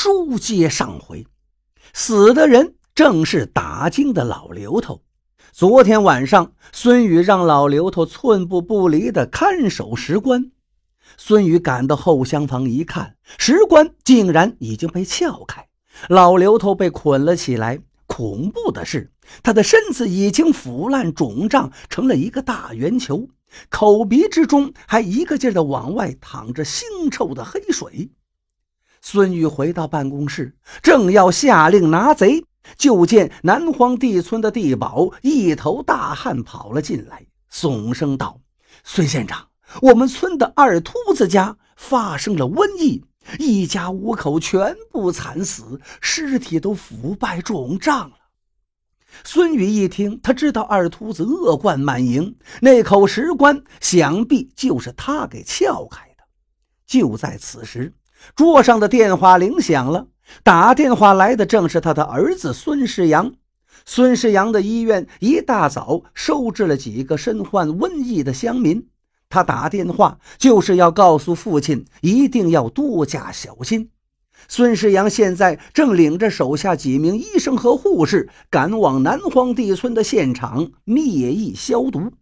书接上回，死的人正是打更的老刘头。昨天晚上，孙宇让老刘头寸步不离地看守石棺。孙宇赶到后厢房一看，石棺竟然已经被撬开，老刘头被捆了起来。恐怖的是，他的身子已经腐烂肿胀成了一个大圆球，口鼻之中还一个劲儿地往外淌着腥臭的黑水。孙玉回到办公室，正要下令拿贼，就见南荒地村的地保一头大汗跑了进来，耸声道：“孙县长，我们村的二秃子家发生了瘟疫，一家五口全部惨死，尸体都腐败肿胀了。”孙宇一听，他知道二秃子恶贯满盈，那口石棺想必就是他给撬开的。就在此时。桌上的电话铃响了，打电话来的正是他的儿子孙世阳。孙世阳的医院一大早收治了几个身患瘟疫的乡民，他打电话就是要告诉父亲一定要多加小心。孙世阳现在正领着手下几名医生和护士赶往南荒地村的现场灭疫消毒。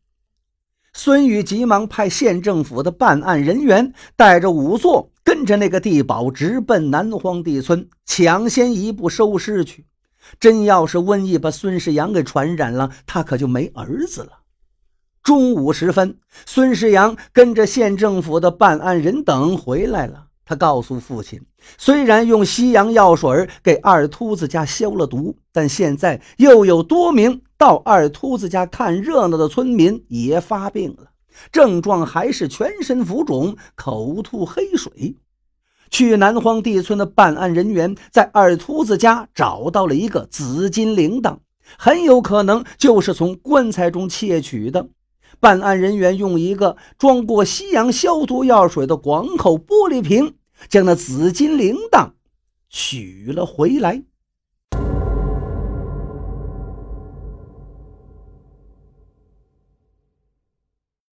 孙宇急忙派县政府的办案人员带着仵作。跟着那个地保直奔南荒地村，抢先一步收尸去。真要是瘟疫把孙世阳给传染了，他可就没儿子了。中午时分，孙世阳跟着县政府的办案人等回来了。他告诉父亲，虽然用西洋药水给二秃子家消了毒，但现在又有多名到二秃子家看热闹的村民也发病了。症状还是全身浮肿、口吐黑水。去南荒地村的办案人员在二秃子家找到了一个紫金铃铛，很有可能就是从棺材中窃取的。办案人员用一个装过西洋消毒药水的广口玻璃瓶，将那紫金铃铛取了回来。